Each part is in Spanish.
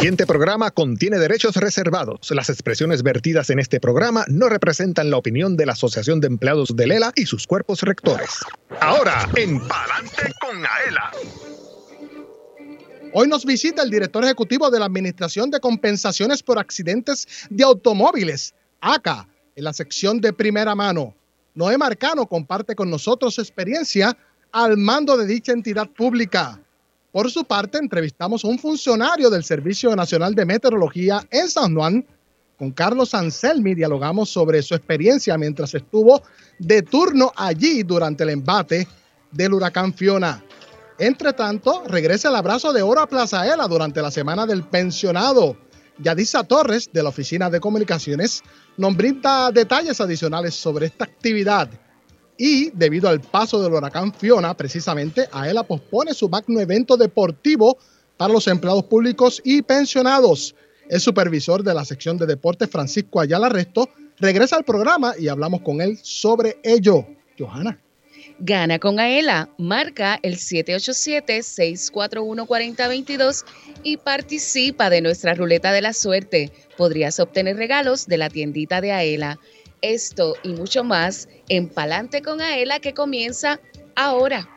siguiente programa contiene derechos reservados. Las expresiones vertidas en este programa no representan la opinión de la Asociación de Empleados de Lela y sus cuerpos rectores. Ahora, en Palante con Aela. Hoy nos visita el director ejecutivo de la Administración de Compensaciones por Accidentes de Automóviles, ACA, en la sección de primera mano. Noé Marcano comparte con nosotros su experiencia al mando de dicha entidad pública. Por su parte, entrevistamos a un funcionario del Servicio Nacional de Meteorología en San Juan. Con Carlos Anselmi dialogamos sobre su experiencia mientras estuvo de turno allí durante el embate del huracán Fiona. Entre tanto, regresa el abrazo de oro a Plazaela durante la semana del pensionado. Yadisa Torres, de la Oficina de Comunicaciones, nos brinda detalles adicionales sobre esta actividad y debido al paso del huracán Fiona, precisamente, AELA pospone su magno evento deportivo para los empleados públicos y pensionados. El supervisor de la sección de deportes, Francisco Ayala Resto, regresa al programa y hablamos con él sobre ello. Johanna. Gana con AELA, marca el 787-641-4022 y participa de nuestra ruleta de la suerte. Podrías obtener regalos de la tiendita de AELA. Esto y mucho más en Palante con Aela que comienza ahora.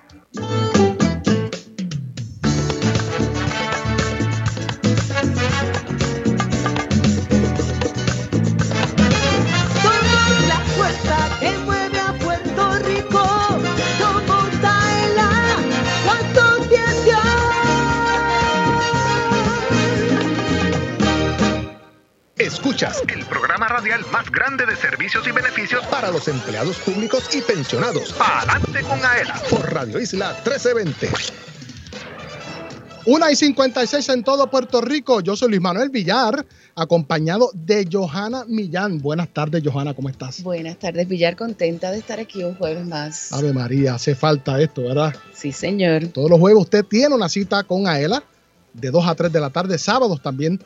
Escuchas el programa radial más grande de servicios y beneficios para los empleados públicos y pensionados. Adelante con AELA por Radio Isla 1320. Una y 56 en todo Puerto Rico. Yo soy Luis Manuel Villar, acompañado de Johanna Millán. Buenas tardes, Johanna, ¿cómo estás? Buenas tardes, Villar. Contenta de estar aquí un jueves más. Ave María, hace falta esto, ¿verdad? Sí, señor. Todos los jueves usted tiene una cita con AELA de 2 a 3 de la tarde, sábados también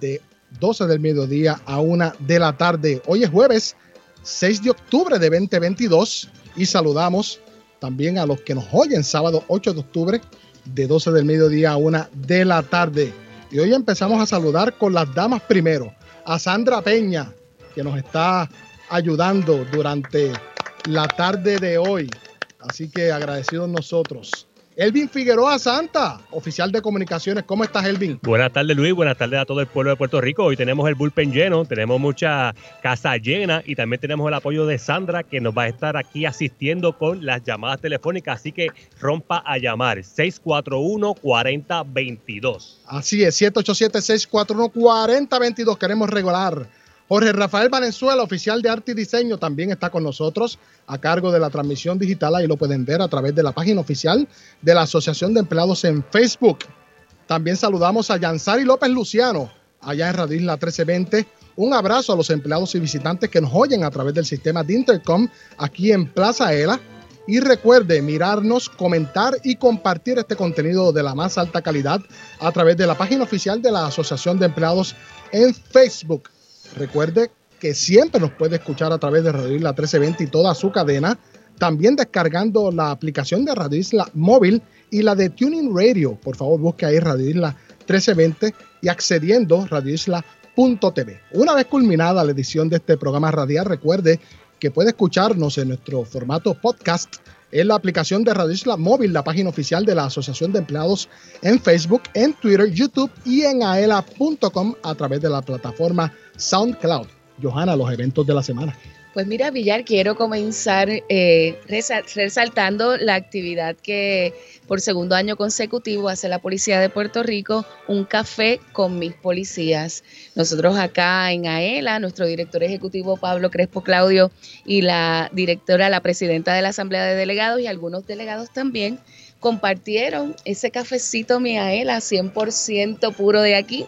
de 12 del mediodía a 1 de la tarde. Hoy es jueves 6 de octubre de 2022 y saludamos también a los que nos oyen sábado 8 de octubre de 12 del mediodía a 1 de la tarde. Y hoy empezamos a saludar con las damas primero. A Sandra Peña, que nos está ayudando durante la tarde de hoy. Así que agradecidos nosotros. Elvin Figueroa Santa, oficial de comunicaciones. ¿Cómo estás, Elvin? Buenas tardes, Luis. Buenas tardes a todo el pueblo de Puerto Rico. Hoy tenemos el bullpen lleno, tenemos mucha casa llena y también tenemos el apoyo de Sandra, que nos va a estar aquí asistiendo con las llamadas telefónicas. Así que rompa a llamar 641-4022. Así es, 787-641-4022. Queremos regular Jorge Rafael Valenzuela, oficial de arte y diseño, también está con nosotros a cargo de la transmisión digital. Ahí lo pueden ver a través de la página oficial de la Asociación de Empleados en Facebook. También saludamos a Yansari López Luciano, allá en Radio Isla 1320. Un abrazo a los empleados y visitantes que nos oyen a través del sistema de Intercom aquí en Plaza Ela. Y recuerde mirarnos, comentar y compartir este contenido de la más alta calidad a través de la página oficial de la Asociación de Empleados en Facebook. Recuerde que siempre nos puede escuchar a través de Radio Isla 1320 y toda su cadena. También descargando la aplicación de Radio Isla móvil y la de Tuning Radio. Por favor, busque ahí Radio Isla 1320 y accediendo radioisla.tv. Una vez culminada la edición de este programa radial, recuerde que puede escucharnos en nuestro formato podcast en la aplicación de Radio Isla Móvil, la página oficial de la Asociación de Empleados en Facebook, en Twitter, YouTube y en aela.com a través de la plataforma SoundCloud. Johanna, los eventos de la semana. Pues mira, Villar, quiero comenzar eh, resaltando la actividad que por segundo año consecutivo hace la Policía de Puerto Rico, un café con mis policías. Nosotros acá en AELA, nuestro director ejecutivo Pablo Crespo Claudio y la directora, la presidenta de la Asamblea de Delegados y algunos delegados también, compartieron ese cafecito mi AELA 100% puro de aquí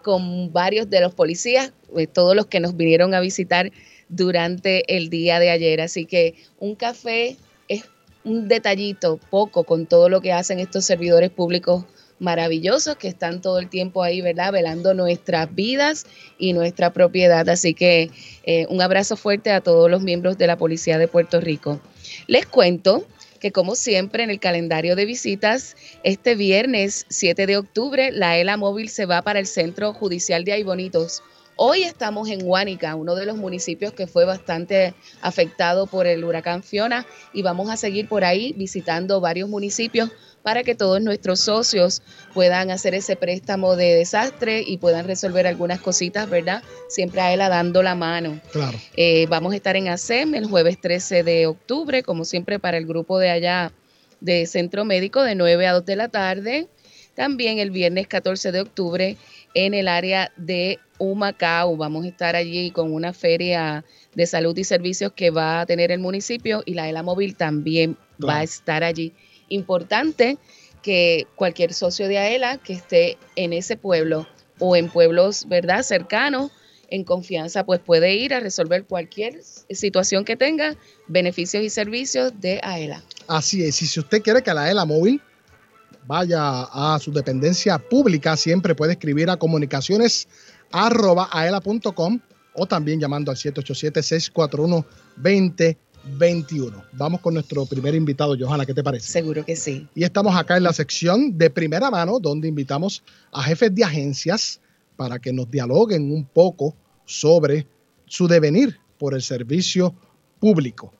con varios de los policías, eh, todos los que nos vinieron a visitar durante el día de ayer. Así que un café es un detallito, poco, con todo lo que hacen estos servidores públicos maravillosos que están todo el tiempo ahí, ¿verdad? Velando nuestras vidas y nuestra propiedad. Así que eh, un abrazo fuerte a todos los miembros de la Policía de Puerto Rico. Les cuento que como siempre en el calendario de visitas, este viernes 7 de octubre, la ELA móvil se va para el Centro Judicial de Aybonitos. Hoy estamos en Huánica, uno de los municipios que fue bastante afectado por el huracán Fiona, y vamos a seguir por ahí visitando varios municipios para que todos nuestros socios puedan hacer ese préstamo de desastre y puedan resolver algunas cositas, ¿verdad? Siempre a él dando la mano. Claro. Eh, vamos a estar en ASEM el jueves 13 de octubre, como siempre para el grupo de allá de Centro Médico de 9 a 2 de la tarde. También el viernes 14 de octubre en el área de Humacao. Vamos a estar allí con una feria de salud y servicios que va a tener el municipio y la ELA Móvil también va a estar allí importante que cualquier socio de AELA que esté en ese pueblo o en pueblos, ¿verdad?, cercanos, en confianza, pues puede ir a resolver cualquier situación que tenga, beneficios y servicios de AELA. Así es, y si usted quiere que la AELA móvil vaya a su dependencia pública, siempre puede escribir a comunicaciones o también llamando al 787 641 20 21. Vamos con nuestro primer invitado, Johanna, ¿qué te parece? Seguro que sí. Y estamos acá en la sección de primera mano, donde invitamos a jefes de agencias para que nos dialoguen un poco sobre su devenir por el servicio público.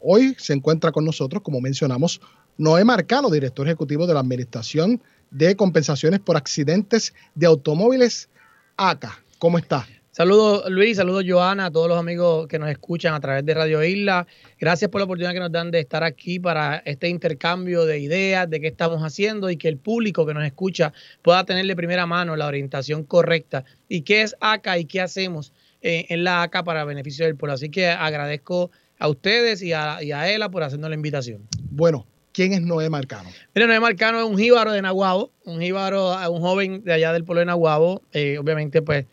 Hoy se encuentra con nosotros, como mencionamos, Noé Marcano, director ejecutivo de la Administración de Compensaciones por Accidentes de Automóviles ACA. ¿Cómo está? Saludos Luis, saludos Joana, a todos los amigos que nos escuchan a través de Radio Isla. Gracias por la oportunidad que nos dan de estar aquí para este intercambio de ideas, de qué estamos haciendo y que el público que nos escucha pueda tener de primera mano la orientación correcta y qué es ACA y qué hacemos eh, en la ACA para beneficio del pueblo. Así que agradezco a ustedes y a, y a ELA por hacernos la invitación. Bueno, ¿Quién es Noé Marcano? Mira, Noé Marcano es un jíbaro de Nahuabo, un jíbaro, un joven de allá del pueblo de Nahuabo. Eh, obviamente, pues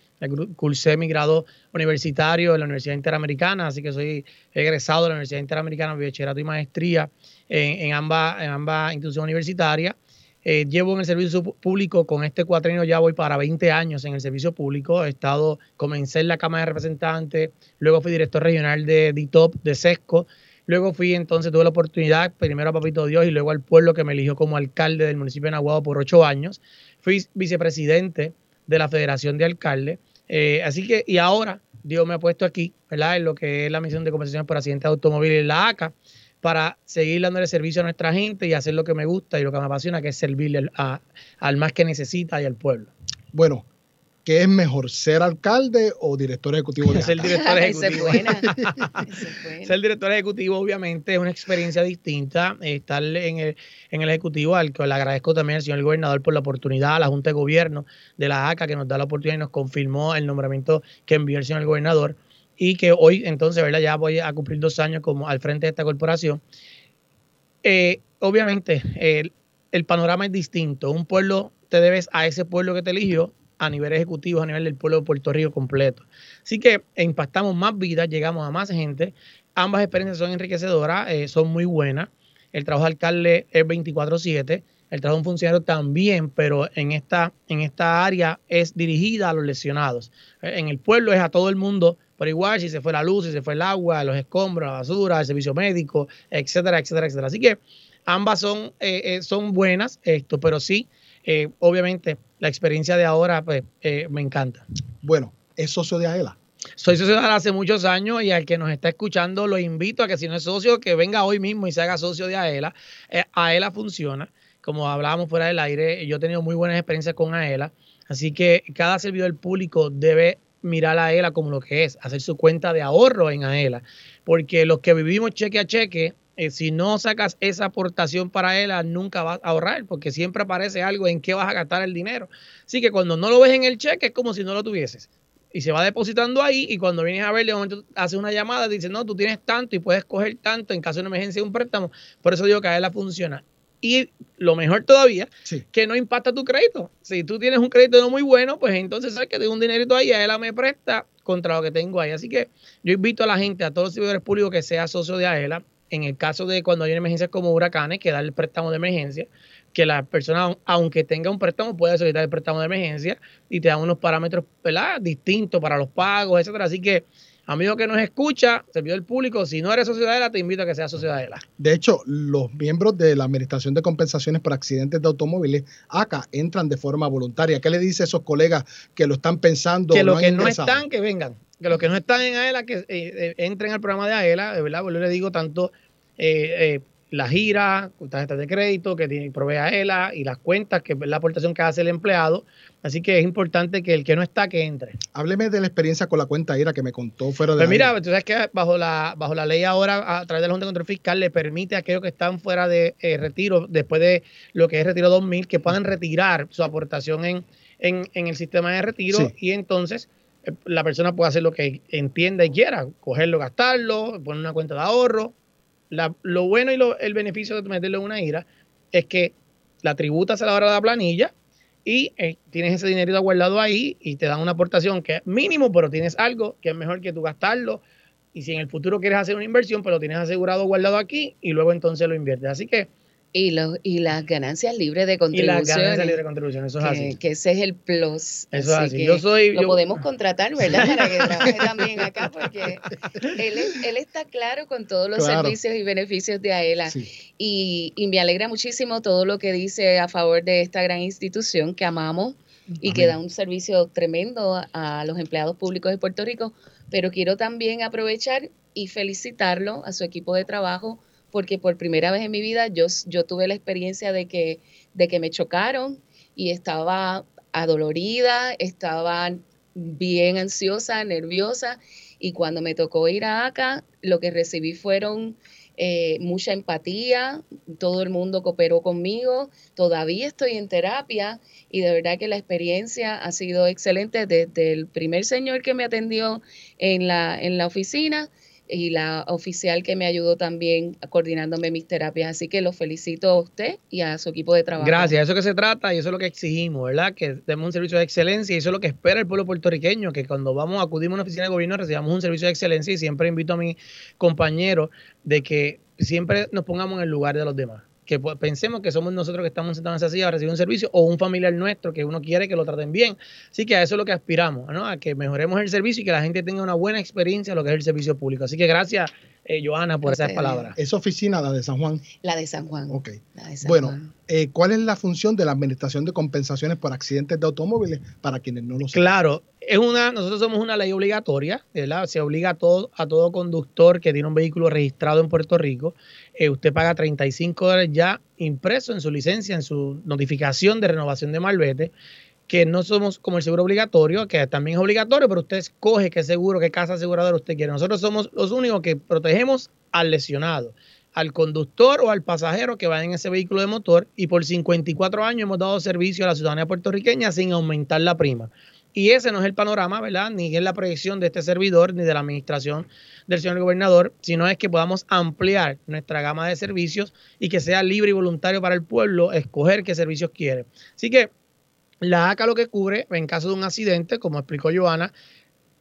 cursé mi grado universitario en la Universidad Interamericana, así que soy egresado de la Universidad Interamericana, bachillerato y maestría en, ambas, en ambas instituciones universitarias. Eh, llevo en el servicio público con este cuatrienio, ya voy para 20 años en el servicio público. He estado, comencé en la Cámara de Representantes, luego fui director regional de DITOP, de SESCO. Luego fui entonces, tuve la oportunidad, primero a Papito Dios y luego al pueblo que me eligió como alcalde del municipio de Nahuatl por ocho años. Fui vicepresidente de la Federación de Alcaldes. Eh, así que, y ahora Dios me ha puesto aquí, ¿verdad? En lo que es la misión de compensación por accidentes de automóviles en la ACA, para seguir dándole servicio a nuestra gente y hacer lo que me gusta y lo que me apasiona, que es servirle al más que necesita y al pueblo. Bueno, ¿qué es mejor, ser alcalde o director ejecutivo de Ser director ejecutivo. ser director ejecutivo, obviamente, es una experiencia distinta. Estar en el, en el ejecutivo, al que le agradezco también al señor gobernador por la oportunidad, a la Junta de Gobierno de la ACA, que nos da la oportunidad y nos confirmó el nombramiento que envió el señor gobernador. Y que hoy, entonces, ¿verdad? ya voy a cumplir dos años como al frente de esta corporación. Eh, obviamente, el, panorama es distinto. Un pueblo, te debes a ese pueblo que te eligió a nivel ejecutivo, a nivel del pueblo de Puerto Rico completo. Así que impactamos más vidas, llegamos a más gente. Ambas experiencias son enriquecedoras, eh, son muy buenas. El trabajo de alcalde es 24/7, el trabajo de un funcionario también, pero en esta, en esta área es dirigida a los lesionados. En el pueblo es a todo el mundo por igual, si se fue la luz, si se fue el agua, los escombros, la basura, el servicio médico, etcétera, etcétera, etcétera. Así que ambas son, eh, son buenas, esto, pero sí, obviamente la experiencia de ahora pues, eh, me encanta. Bueno, ¿es socio de AELA? Soy socio de AELA hace muchos años y al que nos está escuchando lo invito a que si no es socio, que venga hoy mismo y se haga socio de AELA. Eh, AELA funciona, como hablábamos fuera del aire, yo he tenido muy buenas experiencias con AELA, así que cada servidor público debe mirar a AELA como lo que es, hacer su cuenta de ahorro en AELA, porque los que vivimos cheque a cheque, eh, si no sacas esa aportación para él, nunca vas a ahorrar, porque siempre aparece algo en qué vas a gastar el dinero. Así que cuando no lo ves en el cheque es como si no lo tuvieses. Y se va depositando ahí y cuando vienes a ver, de momento hace una llamada, dice, no, tú tienes tanto y puedes coger tanto en caso de una emergencia de un préstamo. Por eso digo que a él la funciona. Y lo mejor todavía, que no impacta tu crédito. Si tú tienes un crédito no muy bueno, pues entonces sabes que tengo un dinerito ahí, a él me presta contra lo que tengo ahí. Así que yo invito a la gente, a todos los servidores públicos que sea socio de AELA, en el caso de cuando hay emergencias como huracanes, que da el préstamo de emergencia, que la persona, aunque tenga un préstamo, puede solicitar el préstamo de emergencia y te da unos parámetros distintos para los pagos, etcétera. Así que Amigo que nos escucha, servidor público, si no eres sociedadela, te invito a que seas sociedadela. De hecho, los miembros de la Administración de Compensaciones por Accidentes de Automóviles, acá, entran de forma voluntaria. ¿Qué le dice a esos colegas que lo están pensando? Que los que no están, que vengan. Que los que no están en AELA, que eh, eh, entren al programa de AELA, de verdad, pues yo le digo tanto eh, la gira, tarjetas de crédito que tiene, provee a ELA y las cuentas, que es la aportación que hace el empleado. Así que es importante que el que no está, que entre. Hábleme de la experiencia con la cuenta IRA que me contó fuera de Pues mira, tú sabes que bajo la, bajo la ley ahora, a través de la Junta de Control Fiscal, le permite a aquellos que están fuera de eh, retiro, después de lo que es retiro 2000, que puedan retirar su aportación en, en, el sistema de retiro y entonces eh, la persona puede hacer lo que entienda y quiera, cogerlo, gastarlo, poner una cuenta de ahorro, lo bueno y el beneficio de meterlo en una IRA es que la tributas a la hora de la planilla y eh, tienes ese dinerito guardado ahí y te dan una aportación que es mínimo, pero tienes algo que es mejor que tú gastarlo. Y si en el futuro quieres hacer una inversión, pues lo tienes asegurado guardado aquí y luego entonces lo inviertes. Así que y, los, y las ganancias libres de contribución. Y las ganancias libres de contribución, eso es que, así. Que ese es el plus. Eso es así. Yo soy, lo podemos contratar, ¿verdad? Para que trabaje también acá, porque él, él está claro con todos los servicios y beneficios de AELA. Y, y me alegra muchísimo todo lo que dice a favor de esta gran institución que amamos y que da un servicio tremendo a los empleados públicos de Puerto Rico. Pero quiero también aprovechar y felicitarlo a su equipo de trabajo porque por primera vez en mi vida yo, yo tuve la experiencia de que, de que me chocaron y estaba adolorida, estaba bien ansiosa, nerviosa y cuando me tocó ir a acá, lo que recibí fueron eh, mucha empatía, todo el mundo cooperó conmigo, todavía estoy en terapia y de verdad que la experiencia ha sido excelente desde el primer señor que me atendió en la, en la oficina y la oficial que me ayudó también coordinándome mis terapias. Así que los felicito a usted y a su equipo de trabajo. Gracias, eso que se trata y eso es lo que exigimos, ¿verdad? Que demos un servicio de excelencia y eso es lo que espera el pueblo puertorriqueño, que cuando vamos, acudimos a una oficina de gobierno recibamos un servicio de excelencia y siempre invito a mis compañeros de que siempre nos pongamos en el lugar de los demás que pensemos que somos nosotros que estamos sentados en esa silla a recibir un servicio o un familiar nuestro que uno quiere que lo traten bien. Así que a eso es lo que aspiramos, ¿no? a que mejoremos el servicio y que la gente tenga una buena experiencia en lo que es el servicio público. Así que gracias, eh, Joana, por esas palabras. ¿Es oficina la de San Juan? La de San Juan. Ok. bueno, eh, ¿cuál es la función de la Administración de Compensaciones por Accidentes de Automóviles para quienes no lo saben? Claro, es una, nosotros somos una ley obligatoria, ¿verdad? Se obliga a todo, a todo conductor que tiene un vehículo registrado en Puerto Rico. Eh, usted paga 35 dólares ya impreso en su licencia, en su notificación de renovación de malvete, que no somos como el seguro obligatorio, que también es obligatorio, pero usted escoge qué seguro, qué casa aseguradora usted quiere. Nosotros somos los únicos que protegemos al lesionado al conductor o al pasajero que va en ese vehículo de motor y por 54 años hemos dado servicio a la ciudadanía puertorriqueña sin aumentar la prima. Y ese no es el panorama, ¿verdad? Ni es la proyección de este servidor ni de la administración del señor gobernador, sino es que podamos ampliar nuestra gama de servicios y que sea libre y voluntario para el pueblo escoger qué servicios quiere. Así que la ACA lo que cubre, en caso de un accidente, como explicó Joana,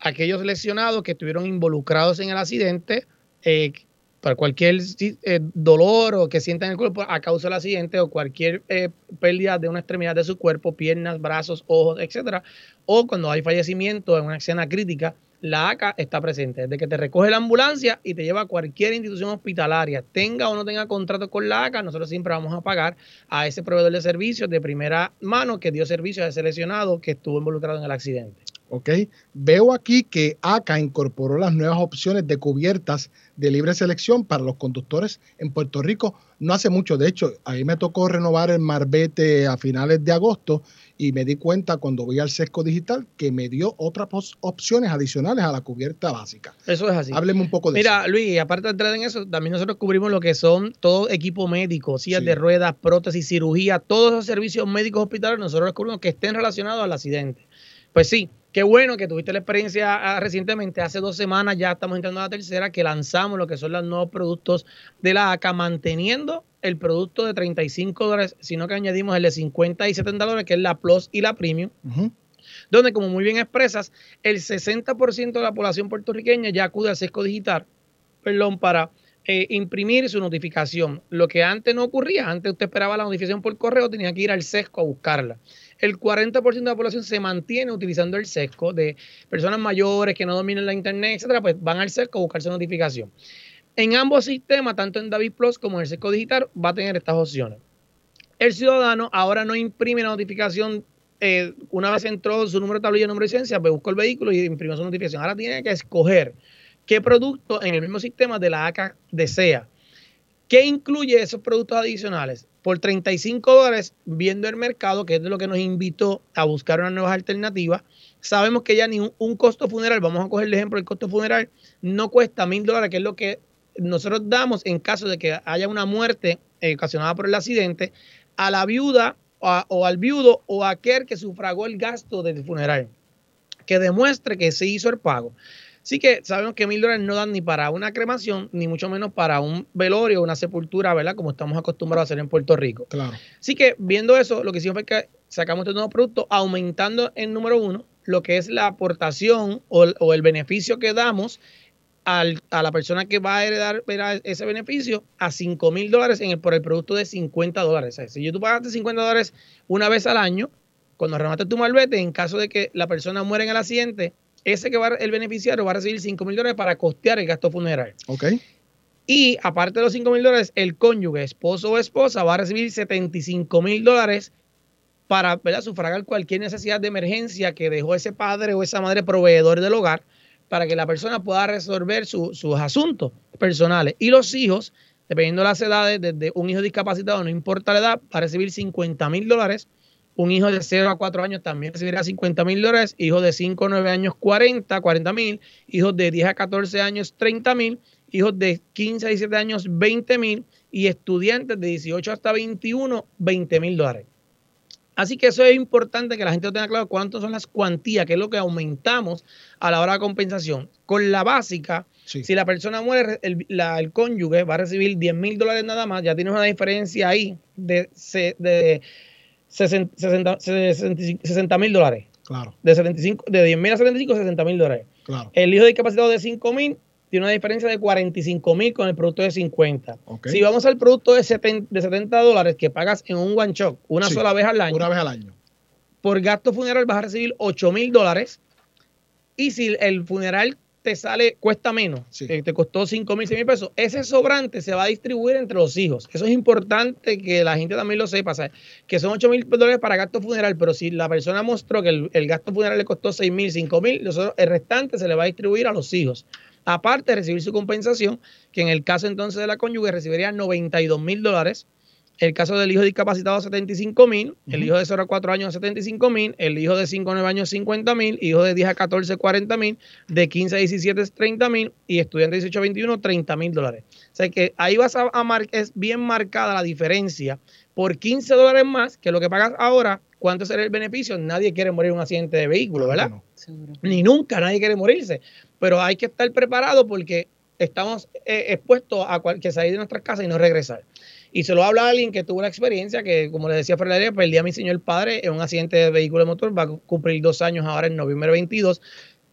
aquellos lesionados que estuvieron involucrados en el accidente, eh, para cualquier eh, dolor o que sientan en el cuerpo a causa del accidente o cualquier eh, pérdida de una extremidad de su cuerpo, piernas, brazos, ojos, etcétera, o cuando hay fallecimiento en una escena crítica, la ACA está presente. Desde que te recoge la ambulancia y te lleva a cualquier institución hospitalaria, tenga o no tenga contrato con la ACA, nosotros siempre vamos a pagar a ese proveedor de servicios de primera mano que dio servicio a ese lesionado que estuvo involucrado en el accidente. ¿ok? Veo aquí que ACA incorporó las nuevas opciones de cubiertas de libre selección para los conductores en Puerto Rico no hace mucho. De hecho, a mí me tocó renovar el Marbete a finales de agosto y me di cuenta cuando voy al sesco digital que me dio otras opciones adicionales a la cubierta básica. Eso es así. Hábleme un poco de eso. Mira, Luis, aparte de entrar en eso, también nosotros cubrimos lo que son todo equipo médico, sillas de ruedas, prótesis, cirugía, todos esos servicios médicos hospitalarios, nosotros los cubrimos que estén relacionados al accidente. Pues sí, Qué bueno que tuviste la experiencia ah, recientemente, hace dos semanas ya estamos entrando a la tercera, que lanzamos lo que son los nuevos productos de la ACA, manteniendo el producto de 35 dólares, sino que añadimos el de 50 y 70 dólares, que es la Plus y la Premium. Donde, como muy bien expresas, el 60% de la población puertorriqueña ya acude al sesco digital, perdón, para eh, imprimir su notificación. Lo que antes no ocurría, antes usted esperaba la notificación por correo, tenía que ir al sesco a buscarla. El 40% de la población se mantiene utilizando el sesco de personas mayores que no dominan la internet, etcétera, pues van al sesco a buscarse notificación. En ambos sistemas, tanto en David Plus como en el sesco digital, va a tener estas opciones. El ciudadano ahora no imprime la notificación eh, una vez entró su número de tablilla, número de licencia, pues buscó el vehículo y imprimió su notificación. Ahora tiene que escoger qué producto en el mismo sistema de la ACA desea. ¿Qué incluye esos productos adicionales? Por 35 dólares, viendo el mercado, que es de lo que nos invitó a buscar una nueva alternativa, sabemos que ya ni un, costo funeral, vamos a coger el ejemplo, el costo funeral no cuesta mil dólares, que es lo que nosotros damos en caso de que haya una muerte eh, ocasionada por el accidente a la viuda o, al viudo o a aquel que sufragó el gasto del funeral, que demuestre que se hizo el pago. Así que sabemos que mil dólares no dan ni para una cremación, ni mucho menos para un velorio o una sepultura, ¿verdad? Como estamos acostumbrados a hacer en Puerto Rico. Claro. Así que viendo eso, lo que hicimos fue que sacamos este nuevo producto aumentando en número uno lo que es la aportación o, o el beneficio que damos a la persona que va a heredar ese beneficio a 5 mil dólares por el producto de 50 dólares. si yo tú pagaste 50 dólares una vez al año, cuando remates tu malvete, en caso de que la persona muera en el accidente, ese que va el beneficiario va a recibir 5 mil dólares para costear el gasto funeral. Ok. Y aparte de los 5 mil dólares, el cónyuge, esposo o esposa, va a recibir 75 mil dólares para sufragar cualquier necesidad de emergencia que dejó ese padre o esa madre proveedor del hogar para que la persona pueda resolver sus asuntos personales. Y los hijos, dependiendo de las edades, desde un hijo discapacitado, no importa la edad, va a recibir 50 mil dólares. Un hijo de 0 a 4 años también recibirá 50 mil dólares. Hijos de 5 a 9 años, 40, 40 mil. Hijos de 10 a 14 años, 30 mil. Hijos de 15 a 17 años, 20 mil. Y estudiantes de 18 hasta 21, 20 mil dólares. Así que eso es importante que la gente tenga claro cuántas son las cuantías, que es lo que aumentamos a la hora de compensación. Con la básica, si la persona muere, el, cónyuge va a recibir 10 mil dólares nada más, ya tienes una diferencia ahí de, de 60 mil dólares. Claro. De, 75, de 10 mil a 75, 60 mil dólares. Claro. El hijo discapacitado de 5 mil tiene una diferencia de 45 mil con el producto de 50. Si vamos al producto de 70, de 70 dólares que pagas en un one shot una sola vez al año. Una vez al año. Por gasto funeral vas a recibir 8 mil dólares. Y si el funeral te sale, cuesta menos, te costó 5 mil, 6 mil pesos, ese sobrante se va a distribuir entre los hijos. Eso es importante que la gente también lo sepa, que son 8 mil dólares para gasto funeral, pero si la persona mostró que el, gasto funeral le costó 6 mil, 5 mil, el restante se le va a distribuir a los hijos. Aparte de recibir su compensación, que en el caso entonces de la cónyuge recibiría 92 mil dólares, el caso del hijo discapacitado 75 mil, el hijo de 0 a 4 años 75 mil, el hijo de 5 a 9 años 50 mil, hijo de 10 a 14 40 mil, de 15 a 17 30 mil y estudiante de 18 a 21 30 mil dólares. O sea que ahí vas a, marcar, es bien marcada la diferencia por 15 dólares más que lo que pagas ahora. ¿Cuánto será el beneficio? Nadie quiere morir en un accidente de vehículo, ¿verdad? Ni nunca nadie quiere morirse pero hay que estar preparado porque estamos eh, expuestos a que salir de nuestras casas y no regresar. Y se lo habla a alguien que tuvo una experiencia que, como le decía Ferreira, perdí a mi señor padre en un accidente de vehículo de motor, va a cumplir dos años ahora en noviembre 22,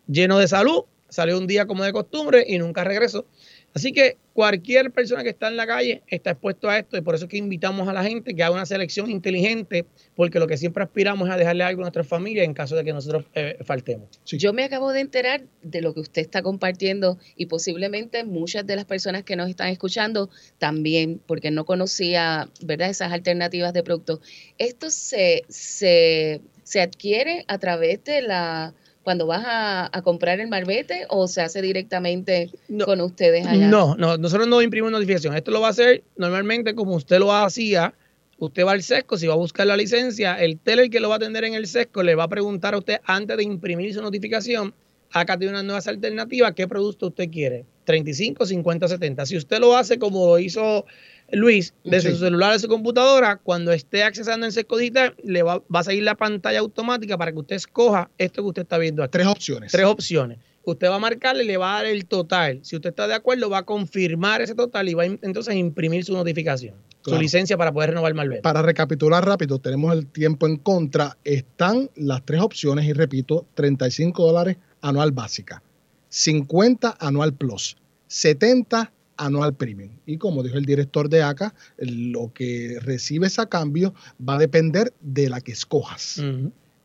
lleno de salud, salió un día como de costumbre y nunca regresó. Así que cualquier persona que está en la calle está expuesto a esto y por eso es que invitamos a la gente que haga una selección inteligente, porque lo que siempre aspiramos es a dejarle algo a nuestra familia en caso de que nosotros eh, faltemos. Yo me acabo de enterar de lo que usted está compartiendo y posiblemente muchas de las personas que nos están escuchando también, porque no conocía ¿verdad? esas alternativas de productos. Esto se, se, se adquiere a través de la cuando vas a, comprar el marbete o se hace directamente con ustedes allá? No, no, nosotros no imprimimos notificación. Esto lo va a hacer normalmente como usted lo hacía. Usted va al sesco, si va a buscar la licencia, el teller que lo va a atender en el sesco le va a preguntar a usted antes de imprimir su notificación, acá tiene unas nuevas alternativas, ¿qué producto usted quiere? 35, 50, 70. Si usted lo hace como lo hizo Luis, desde su celular, de su computadora, cuando esté accesando en Sesco Digital, le va, a salir la pantalla automática para que usted escoja esto que usted está viendo aquí. Tres opciones. Tres opciones. Usted va a marcarle y le va a dar el total. Si usted está de acuerdo, va a confirmar ese total y va a, entonces a imprimir su notificación, su licencia para poder renovar malvete. Para recapitular rápido, tenemos el tiempo en contra. Están las tres opciones y repito, 35 dólares anual básica, 50 anual plus, 70 anual premium. Y como dijo el director de ACA, lo que recibes a cambio va a depender de la que escojas.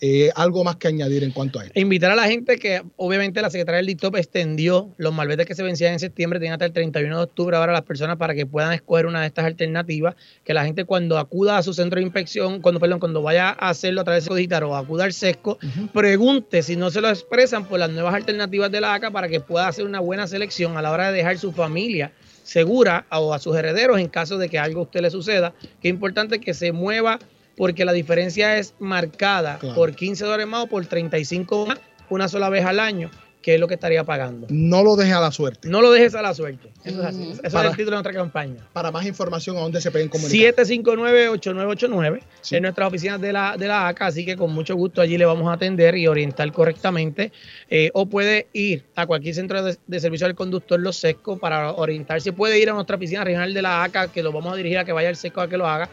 Eh, algo más que añadir en cuanto a esto. Invitar a la gente que obviamente la Secretaría del DITOP extendió los malvetes que se vencían en septiembre, tienen hasta el 31 de octubre ahora las personas para que puedan escoger una de estas alternativas, que la gente cuando acuda a su centro de inspección, cuando perdón, cuando vaya a hacerlo a través de digital o acuda al SESCO, pregunte si no se lo expresan por las nuevas alternativas de la ACA para que pueda hacer una buena selección a la hora de dejar su familia segura o a sus herederos en caso de que algo a usted le suceda, que es importante que se mueva porque la diferencia es marcada por 15 dólares más o por 35 más una sola vez al año, que es lo que estaría pagando. No lo dejes a la suerte. No lo dejes a la suerte. Eso es así. Eso es el título de nuestra campaña. Para más información, ¿a dónde se pueden comunicar? 759-8989 en nuestras oficinas de la, de la ACA, así que con mucho gusto allí le vamos a atender y orientar correctamente. Eh, o puede ir a cualquier centro de, servicio al conductor Los Sesco para orientarse. Puede ir a nuestra oficina regional de la ACA, que lo vamos a dirigir a que vaya al Sesco a que lo haga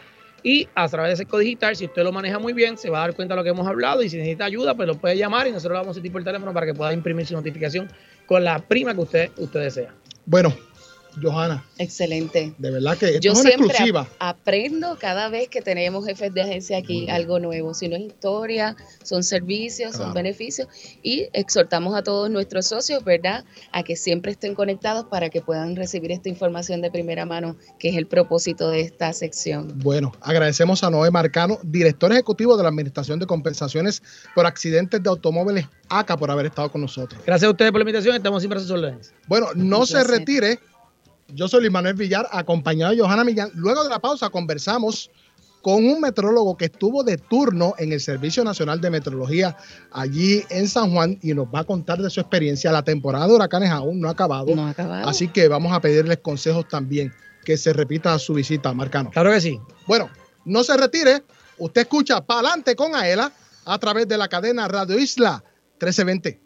y a través de Sesco Digital, si usted lo maneja muy bien, se va a dar cuenta de lo que hemos hablado y si necesita ayuda, pues lo puede llamar y nosotros le vamos a tipo el teléfono para que pueda imprimir su notificación con la prima que usted, usted desea. Bueno, Johanna. Excelente. De verdad que Yo es siempre exclusiva. aprendo cada vez que tenemos jefes de agencia aquí algo nuevo. Si no es historia, son servicios, son beneficios. Y exhortamos a todos nuestros socios, ¿verdad?, a que siempre estén conectados para que puedan recibir esta información de primera mano, que es el propósito de esta sección. Bueno, agradecemos a Noé Marcano, director ejecutivo de la Administración de Compensaciones por Accidentes de Automóviles ACA, por haber estado con nosotros. Gracias a ustedes por la invitación. Estamos siempre a sus órdenes. Bueno, no se retire yo soy Luis Manuel Villar, acompañado de Johanna Millán. Luego de la pausa conversamos con un metrólogo que estuvo de turno en el Servicio Nacional de Meteorología allí en San Juan y nos va a contar de su experiencia. La temporada de huracanes aún no ha acabado. No ha acabado. Así que vamos a pedirles consejos también que se repita su visita, Marcano. Claro que sí. Bueno, no se retire. Usted escucha Pa'lante con Aela a través de la cadena Radio Isla 1320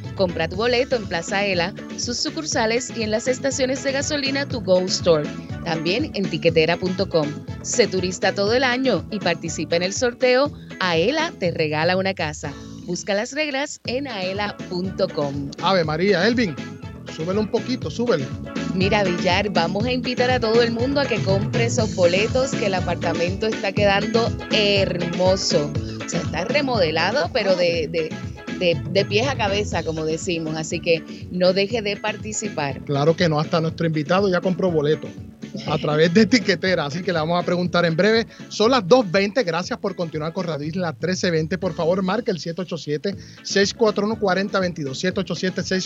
Compra tu boleto en Plaza Ela, sus sucursales y en las estaciones de gasolina Tu Go Store. También en tiquetera.com. Sé turista todo el año y participa en el sorteo Aela te regala una casa. Busca las reglas en aela.com. Ave María, Elvin, súbelo un poquito, súbelo. Mira, Villar, vamos a invitar a todo el mundo a que compre esos boletos, que el apartamento está quedando hermoso. O sea, está remodelado, pero de, de, de, pies a cabeza, como decimos. Así que no deje de participar. Claro que no, hasta nuestro invitado ya compró boleto a través de etiquetera, así que le vamos a preguntar en breve. Son las 2.20, gracias por continuar con Radio Isla 1320. Por favor, marque el 787-641-4022,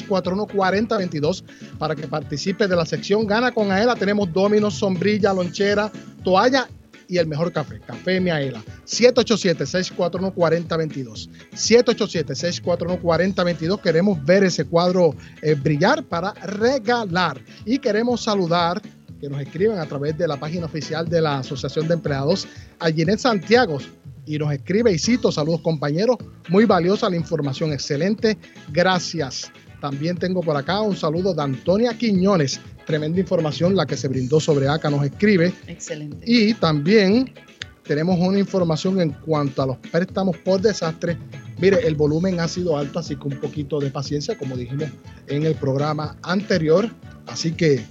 787-641-4022 para que participe de la sección Gana con Aela. Tenemos dominos, sombrilla, lonchera, toalla y el mejor café, Café Miaela. 787-641-4022. 787-641-4022. Queremos ver ese cuadro eh, brillar para regalar. Y queremos saludar que nos escriben a través de la página oficial de la Asociación de Empleados a Ginette Santiago y nos escribe y cito, saludos compañeros, muy valiosa la información, excelente, gracias. También tengo por acá un saludo de Antonia Quiñones, tremenda información la que se brindó sobre ACA, nos escribe. Excelente. Y también tenemos una información en cuanto a los préstamos por desastre. Mire, el volumen ha sido alto, así que un poquito de paciencia, como dijimos en el programa anterior. Así que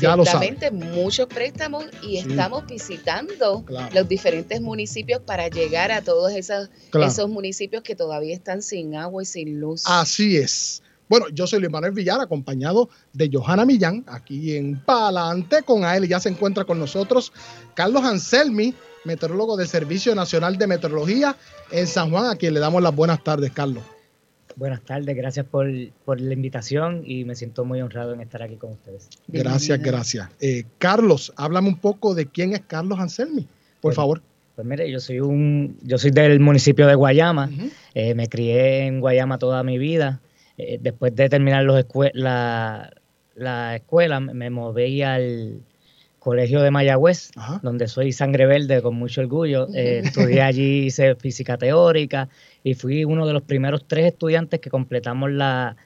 ya lo saben. Muchos préstamos y Sí. estamos visitando Claro. los diferentes municipios para llegar a todos esos, Claro. esos municipios que todavía están sin agua y sin luz. Así es. Bueno, yo soy Luis Manuel Villar, acompañado de Johanna Millán, aquí en Palante con AEL. Ya se encuentra con nosotros Carlos Anselmi, meteorólogo del Servicio Nacional de Meteorología en San Juan, a quien le damos las buenas tardes, Carlos. Buenas tardes, gracias por, por la invitación y me siento muy honrado en estar aquí con ustedes. Gracias, gracias. Eh, Carlos, háblame un poco de quién es Carlos Anselmi, por Bueno, favor. Pues mire, yo soy un, yo soy del municipio de Guayama, eh, me crié en Guayama toda mi vida. Eh, después de terminar los escue- la, la escuela, me- me moví al colegio de Mayagüez, donde soy sangre verde con mucho orgullo. Eh, estudié allí, hice física teórica y fui uno de los primeros tres estudiantes que completamos la,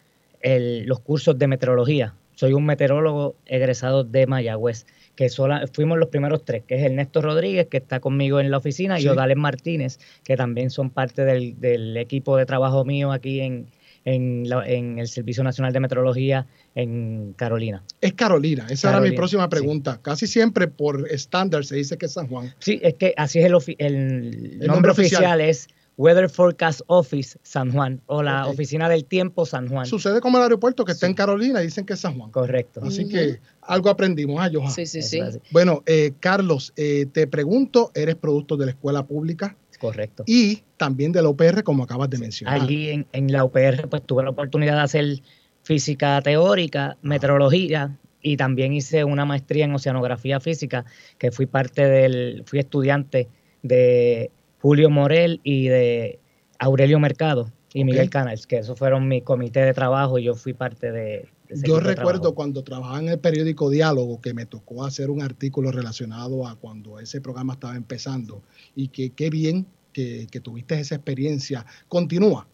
el- los cursos de meteorología. Soy un meteorólogo egresado de Mayagüez, que sola, fuimos los primeros tres, que es Ernesto Rodríguez, que está conmigo en la oficina, Sí. y Odales Martínez, que también son parte del, del equipo de trabajo mío aquí en, en, la- en el Servicio Nacional de Meteorología en Carolina. Es Carolina, esa era mi próxima sí. pregunta. Casi siempre por estándar se dice que es San Juan. Sí, es que así es el, ofi- el, nombre nombre oficial. oficial. es Weather Forecast Office San Juan o la. Oficina del Tiempo San Juan. Sucede como el aeropuerto que está en Carolina y dicen que es San Juan. Correcto. Así que algo aprendimos, ¿ah, Johan? Sí, sí, sí. Eso. Bueno, eh, Carlos, eh, te pregunto, eres producto de la escuela pública Correcto. y también de la UPR, como acabas de mencionar. Allí en, en la UPR pues tuve la oportunidad de hacer física teórica, meteorología y también hice una maestría en oceanografía física que fui parte del, fui estudiante de Julio Morel y de Aurelio Mercado y Miguel. Canals, que esos fueron mi comité de trabajo y yo fui parte de... Yo recuerdo trabajo. cuando trabajaba en el periódico Diálogo que me tocó hacer un artículo relacionado a cuando ese programa estaba empezando y que qué bien que, que tuviste esa experiencia. Continúa.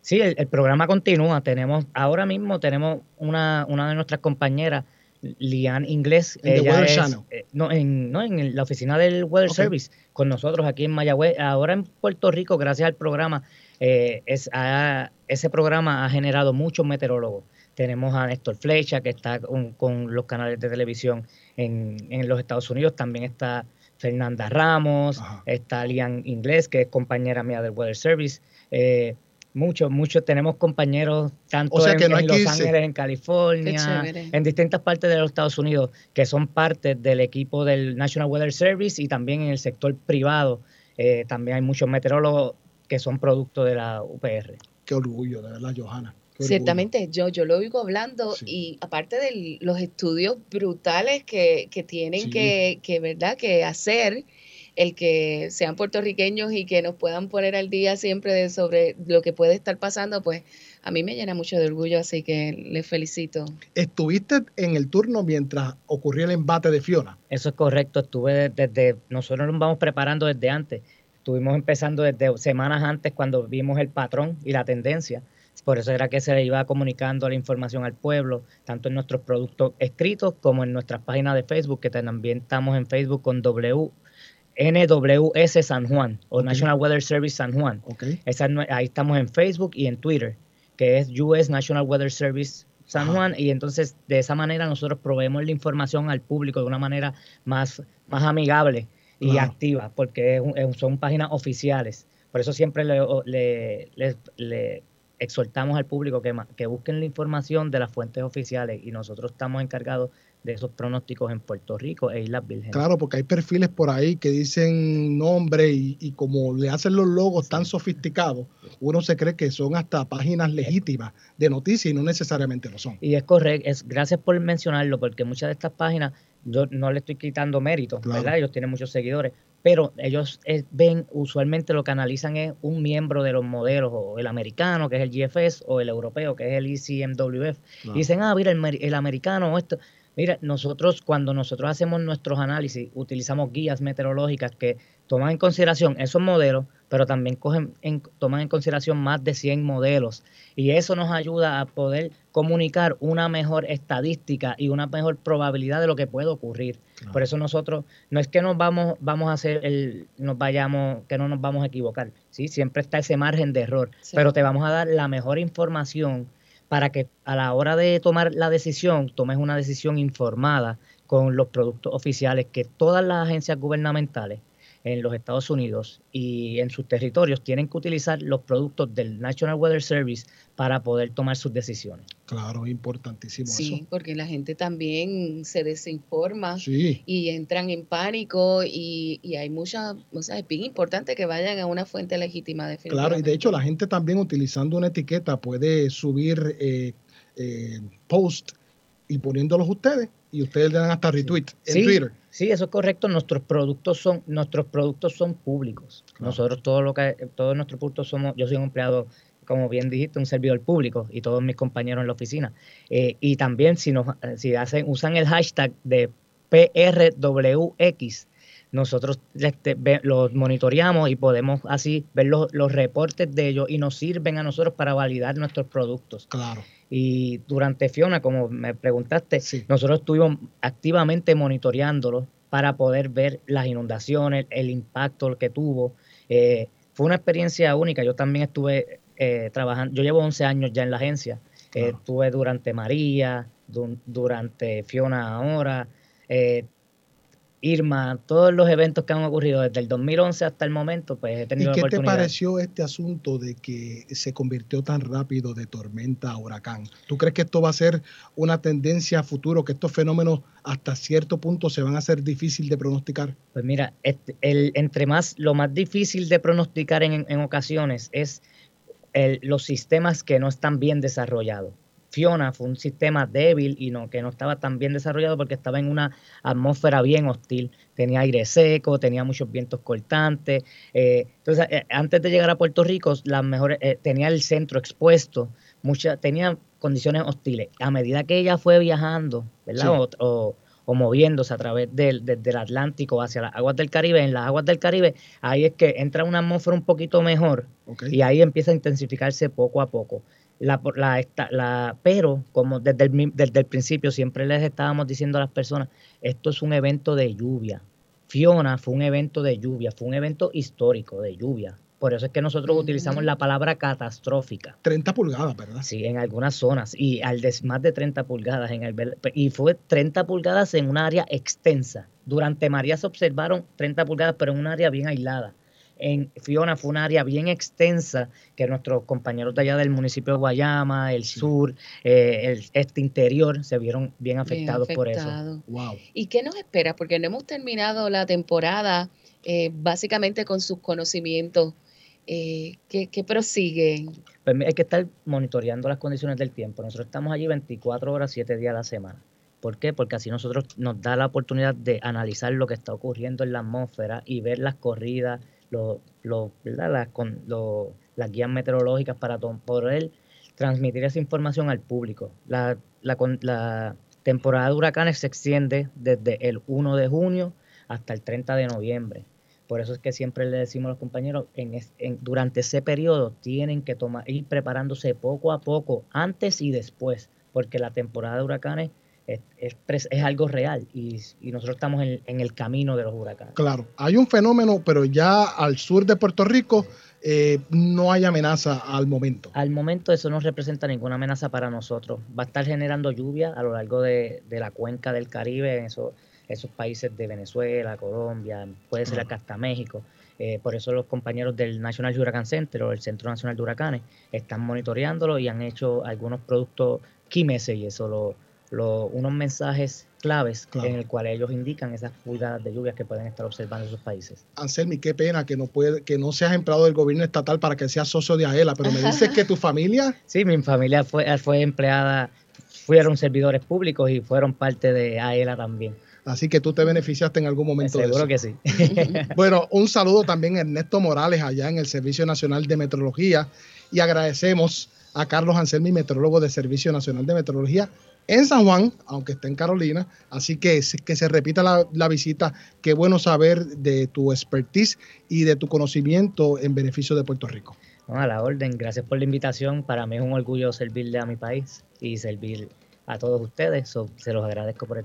Sí, el, el programa continúa. Tenemos, ahora mismo tenemos una, una de nuestras compañeras, Lian Inglés. En ella Weather es, eh, no, en, no, en la oficina del Weather. Service, con nosotros aquí en Mayagüez. Ahora en Puerto Rico, gracias al programa, eh, es, ha- ese programa ha generado muchos meteorólogos. Tenemos a Néstor Flecha, que está con, con los canales de televisión en, en los Estados Unidos. También está Fernanda Ramos, está Lian Inglés, que es compañera mía del Weather Service. Eh, muchos, muchos tenemos compañeros tanto O sea en, que no hay en que Los irse. Ángeles, en California, en distintas partes de los Estados Unidos, que son parte del equipo del National Weather Service y también en el sector privado. eh, también hay muchos meteorólogos que son producto de la UPR. Qué orgullo, de verdad, Johanna. Ciertamente, yo, yo lo oigo hablando y aparte de los estudios brutales que, que tienen que, que, ¿verdad? que hacer, el que sean puertorriqueños y que nos puedan poner al día siempre de sobre lo que puede estar pasando, pues a mí me llena mucho de orgullo, así que les felicito. ¿Estuviste en el turno mientras ocurrió el embate de Fiona? Eso es correcto, estuve desde, nosotros nos vamos preparando desde antes, estuvimos empezando desde semanas antes cuando vimos el patrón y la tendencia por eso era que se le iba comunicando la información al pueblo, tanto en nuestros productos escritos como en nuestras páginas de Facebook, que también estamos en Facebook con W. NWS San Juan o National Weather Service San Juan. ahí estamos en Facebook y en Twitter, que es US National Weather Service San Juan. Y entonces de esa manera nosotros proveemos la información al público de una manera más, más amigable y activa, porque son páginas oficiales. Por eso siempre le, le exhortamos al público que, que busquen la información de las fuentes oficiales y nosotros estamos encargados de esos pronósticos en Puerto Rico e Islas Vírgenes. Claro, porque hay perfiles por ahí que dicen nombre y, como le hacen los logos tan sofisticados, uno se cree que son hasta páginas legítimas de noticias y no necesariamente lo son. Y es correcto, es, gracias por mencionarlo, porque muchas de estas páginas yo no le estoy quitando mérito, ¿verdad? Ellos tienen muchos seguidores, pero ellos eh, ven, usualmente lo que analizan es un miembro de los modelos, o el americano, que es el GFS, o el europeo, que es el ECMWF. Y dicen, ah, mira, el, el americano, esto. Mira, nosotros cuando nosotros hacemos nuestros análisis, utilizamos guías meteorológicas que toman en consideración esos modelos, pero también cogen toman en consideración más de 100 modelos. Y eso nos ayuda a poder comunicar una mejor estadística y una mejor probabilidad de lo que puede ocurrir. Por eso nosotros, no es que nos vamos, vamos a hacer el, nos vayamos, que no nos vamos a equivocar. ¿sí? Siempre está ese margen de error, pero te vamos a dar la mejor información para que a la hora de tomar la decisión, tomes una decisión informada con los productos oficiales que todas las agencias gubernamentales en los Estados Unidos y en sus territorios tienen que utilizar los productos del National Weather Service para poder tomar sus decisiones. Claro, importantísimo. Sí, porque la gente también se desinforma y entran en pánico y, hay muchas, o sea, es bien importante que vayan a una fuente legítima de Claro, y de hecho la gente también utilizando una etiqueta puede subir eh, eh, post y poniéndolos ustedes y ustedes le dan hasta retweet en Twitter. Sí, eso es correcto. Nuestros productos son nuestros productos son públicos. Nosotros todo lo que todos nuestros productos somos. Yo soy un empleado, como bien dijiste, un servidor público y todos mis compañeros en la oficina. Eh, y también si nos si hacen usan el hashtag de PRWX, nosotros este, los monitoreamos y podemos así ver los, los reportes de ellos y nos sirven a nosotros para validar nuestros productos. Claro. Y durante Fiona, como me preguntaste, nosotros estuvimos activamente monitoreándolo para poder ver las inundaciones, el impacto que tuvo. Eh, fue una experiencia única. Yo también estuve eh, trabajando, yo llevo 11 años ya en la agencia. Eh, estuve durante María, durante Fiona ahora. Irma, todos los eventos que han ocurrido desde el 2011 hasta el momento, pues he tenido ¿Y qué te pareció este asunto de que se convirtió tan rápido de tormenta a huracán? ¿Tú crees que esto va a ser una tendencia a futuro, que estos fenómenos hasta cierto punto se van a hacer difícil de pronosticar? Pues mira, este, el, entre más, lo más difícil de pronosticar en, ocasiones es los sistemas que no están bien desarrollados. Fue un sistema débil y no, que no estaba tan bien desarrollado porque estaba en una atmósfera bien hostil. Tenía aire seco, tenía muchos vientos cortantes. Eh, entonces, eh, antes de llegar a Puerto Rico, las mejores, eh, tenía el centro expuesto, mucha, tenía condiciones hostiles. A medida que ella fue viajando, ¿verdad? O, moviéndose a través del, Atlántico hacia las aguas del Caribe, en las aguas del Caribe, ahí es que entra una atmósfera un poquito mejor y ahí empieza a intensificarse poco a poco. La, la, la, pero como desde el, desde el principio siempre les estábamos diciendo a las personas, esto es un evento de lluvia. Fiona fue un evento de lluvia, fue un evento histórico de lluvia. Por eso es que nosotros utilizamos la palabra catastrófica. 30 pulgadas, ¿verdad? Sí, en algunas zonas. Y al más de 30 pulgadas. En el, y fue 30 pulgadas en un área extensa. Durante María se observaron 30 pulgadas, pero en un área bien aislada en Fiona fue un área bien extensa que nuestros compañeros de allá del municipio de Guayama, el sur, eh, el este interior se vieron bien afectados por eso. Wow. ¿Y qué nos espera? Porque no hemos terminado la temporada eh, básicamente con sus conocimientos eh, ¿qué, prosigue? Pues hay que estar monitoreando las condiciones del tiempo. Nosotros estamos allí 24 horas, 7 días a la semana. ¿Por qué? Porque así nosotros nos da la oportunidad de analizar lo que está ocurriendo en la atmósfera y ver las corridas, lo, las, con, las guías meteorológicas para poder transmitir esa información al público. La, la, la temporada de huracanes se extiende desde el 1 de junio hasta el 30 de noviembre. Por eso es que siempre le decimos a los compañeros, en, durante ese periodo tienen que tomar, ir preparándose poco a poco, antes y después, porque la temporada de huracanes es, es, algo real y, nosotros estamos en, el camino de los huracanes. Claro, hay un fenómeno, pero ya al sur de Puerto Rico eh, no hay amenaza al momento. Al momento eso no representa ninguna amenaza para nosotros. Va a estar generando lluvia a lo largo de, la cuenca del Caribe, en eso, esos países de Venezuela, Colombia, puede ser acá hasta México. Eh, por eso los compañeros del National Hurricane Center o el Centro Nacional de Huracanes están monitoreándolo y han hecho algunos productos Químese y eso lo, unos mensajes claves en el cual ellos indican esas pulgadas de lluvias que pueden estar observando en sus países. Anselmi, qué pena que no puede, que no seas empleado del gobierno estatal para que seas socio de AELA, pero me dices que tu familia. Sí, mi familia fue, fue empleada, fueron servidores públicos y fueron parte de AELA también. Así que tú te beneficiaste en algún momento. Seguro que sí. bueno, un saludo también a Ernesto Morales allá en el Servicio Nacional de Meteorología y agradecemos a Carlos Anselmi, meteorólogo del Servicio Nacional de Meteorología, en San Juan, aunque esté en Carolina. Así que que se repita la, visita. Qué bueno saber de tu expertise y de tu conocimiento en beneficio de Puerto Rico. a la orden. Gracias por la invitación. Para mí es un orgullo servirle a mi país y servir a todos ustedes. se los agradezco por,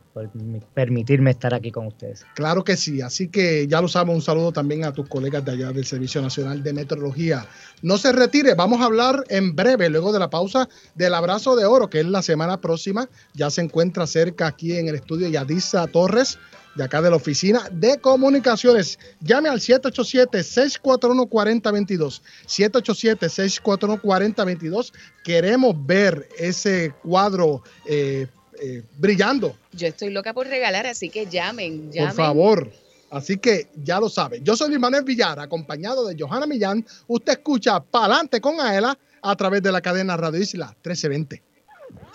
permitirme estar aquí con ustedes. Claro que sí. Así que ya lo sabemos. Un saludo también a tus colegas de allá del Servicio Nacional de Meteorología. No se retire. Vamos a hablar en breve, luego de la pausa, del abrazo de oro, que es la semana próxima. Ya se encuentra cerca aquí en el estudio Yadisa Torres de acá de la Oficina de Comunicaciones. Llame al 787-641-4022. 787-641-4022. Queremos ver ese cuadro eh, eh, brillando. Yo estoy loca por regalar, así que llamen, llamen. Por favor. Así que ya lo saben. Yo soy Luis Manuel Villar, acompañado de Johanna Millán. Usted escucha Palante con Aela a través de la cadena Radio Isla 1320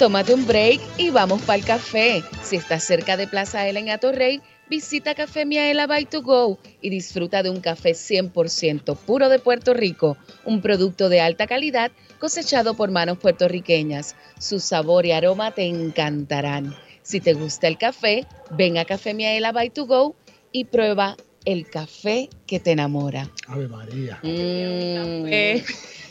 Tómate un break y vamos para el café. Si estás cerca de Plaza Ela en Atorrey, visita Café Miaela by to go y disfruta de un café 100% puro de Puerto Rico, un producto de alta calidad cosechado por manos puertorriqueñas. Su sabor y aroma te encantarán. Si te gusta el café, ven a Café Miaela by to go y prueba el café que te enamora. Ave María. Mm,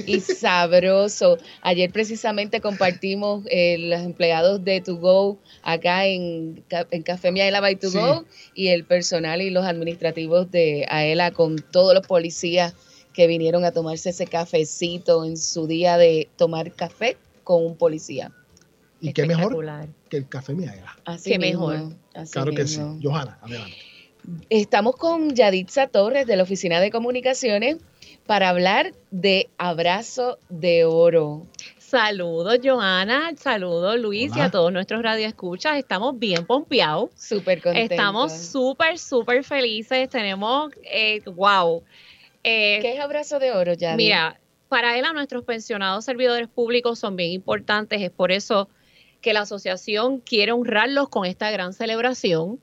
y sabroso. Ayer precisamente compartimos eh, los empleados de To Go acá en, en Café Miaela by To Sí. Go y el personal y los administrativos de AELA con todos los policías que vinieron a tomarse ese cafecito en su día de tomar café con un policía. Y qué mejor que el café Miaela. Así Qué mismo, mejor. así Claro que sí. Johanna, adelante. Estamos con Yaditza Torres de la Oficina de Comunicaciones para hablar de Abrazo de Oro. Saludos, Joana. Saludos, Luis, y a todos nuestros radioescuchas. Estamos bien pompeados. Súper contentos. Estamos súper, súper felices. Tenemos, eh, wow. Eh, ¿Qué es Abrazo de Oro, Yadi? Mira, para él a nuestros pensionados servidores públicos son bien importantes. Es por eso que la asociación quiere honrarlos con esta gran celebración.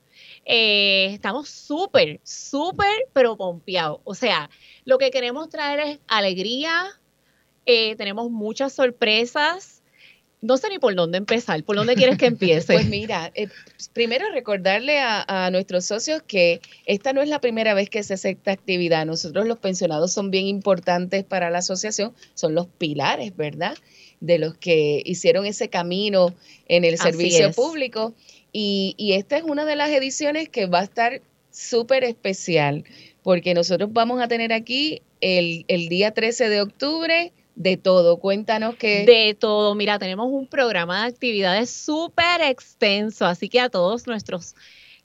Eh, estamos súper, súper, pero pompeados. O sea, lo que queremos traer es alegría. eh, tenemos muchas sorpresas. No sé ni por dónde empezar. ¿Por dónde quieres que empiece? Pues mira, eh, primero recordarle a, a nuestros socios que esta no es la primera vez que se hace esta actividad. Nosotros los pensionados son bien importantes para la asociación, son los pilares, ¿verdad? De los que hicieron ese camino en el Así servicio es. público. Y, y esta es una de las ediciones que va a estar súper especial, porque nosotros vamos a tener aquí el, el día 13 de octubre de todo. Cuéntanos que... De todo. Mira, tenemos un programa de actividades súper extenso, así que a todos nuestros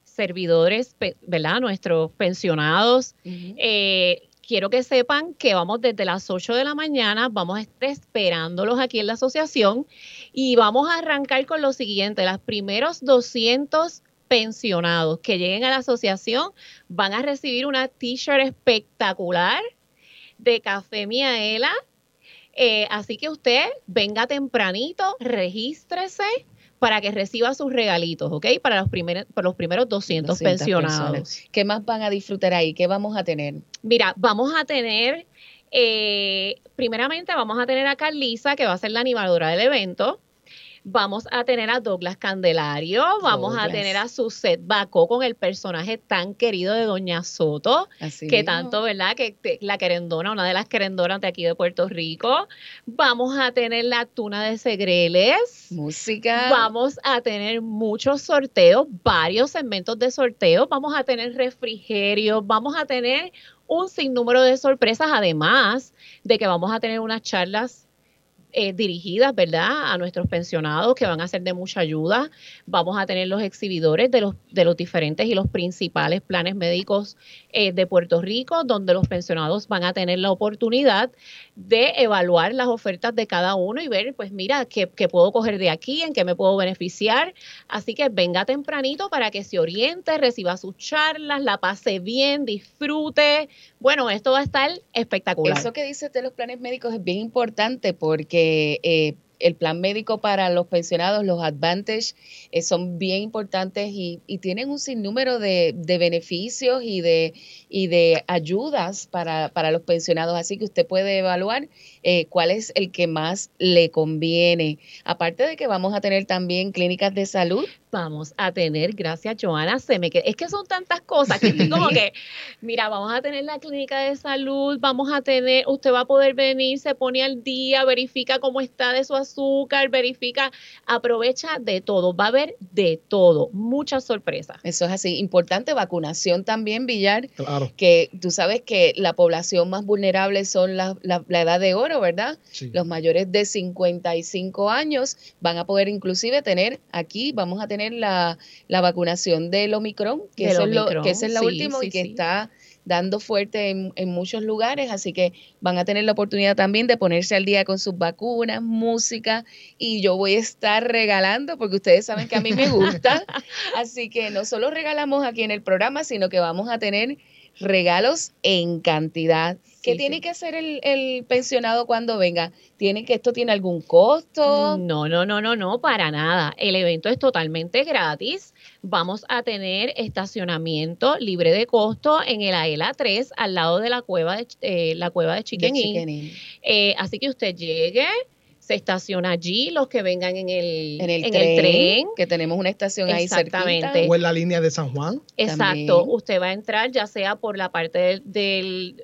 servidores, ¿verdad? Nuestros pensionados, eh, quiero que sepan que vamos desde las 8 de la mañana, vamos a estar esperándolos aquí en la asociación y vamos a arrancar con lo siguiente, los primeros 200 pensionados que lleguen a la asociación van a recibir una t-shirt espectacular de Café Miaela. Eh, así que usted venga tempranito, regístrese para que reciba sus regalitos, ¿ok? Para los, primeros para los primeros 200, 200 pensionados. personas. ¿Qué más van a disfrutar ahí? ¿Qué vamos a tener? Mira, vamos a tener, eh, primeramente vamos a tener a Carlisa, que va a ser la animadora del evento. Vamos a tener a Douglas Candelario, vamos a tener a Suset Bacó con el personaje tan querido de Doña Soto, Así que mismo. tanto, ¿verdad? Que que la querendona, una de las querendonas de aquí de Puerto Rico. Vamos a tener la tuna de Segreles. Música. Vamos a tener muchos sorteos, varios segmentos de sorteos. Vamos a tener refrigerio, vamos a tener un sinnúmero de sorpresas, además de que vamos a tener unas charlas eh, dirigidas, ¿verdad?, a nuestros pensionados que van a ser de mucha ayuda. Vamos a tener los exhibidores de los, de los diferentes y los principales planes médicos eh, de Puerto Rico, donde los pensionados van a tener la oportunidad de evaluar las ofertas de cada uno y ver, pues mira, qué, puedo coger de aquí, en qué me puedo beneficiar. Así que venga tempranito para que se oriente, reciba sus charlas, la pase bien, disfrute. Bueno, esto va a estar espectacular. Eso que dices de los planes médicos es bien importante porque eh, el plan médico para los pensionados, los Advantage, eh, son bien importantes y, y tienen un sinnúmero de, de beneficios y de, y de ayudas para, para los pensionados. Así que usted puede evaluar eh, cuál es el que más le conviene. Aparte de que vamos a tener también clínicas de salud. Vamos a tener, gracias Joana, se me queda- es que son tantas cosas que estoy como que, mira, vamos a tener la clínica de salud, vamos a tener, usted va a poder venir, se pone al día, verifica cómo está de su azúcar, verifica, aprovecha de todo, va a haber de todo, muchas sorpresas. Eso es así. Importante vacunación también, Villar. Claro. Que tú sabes que la población más vulnerable son la, la- la edad de oro, ¿verdad? Sí. Los mayores de 55 años van a poder inclusive tener aquí, vamos a tener la, la vacunación del Omicron, que, Del eso es lo- Omicron, que es la sí, última sí, y que sí. está dando fuerte en, en muchos lugares, así que van a tener la oportunidad también de ponerse al día con sus vacunas, música, y yo voy a estar regalando, porque ustedes saben que a mí me gusta, así que no solo regalamos aquí en el programa, sino que vamos a tener regalos en cantidad. ¿Qué Sí, tiene sí. que hacer el, el pensionado cuando venga? ¿Tiene que esto tiene algún costo? No, no, no, no, no, para nada. El evento es totalmente gratis. Vamos a tener estacionamiento libre de costo en el AELA 3 al lado de la cueva de, eh, la cueva de De Chicken Inn. Chicken Inn. Eh, así que usted llegue, se estaciona allí, los que vengan en el, En el, en tren, el tren. que tenemos una estación ahí Exactamente. cerquita. O en la línea de San Juan. Exacto, También. usted va a entrar ya sea por la parte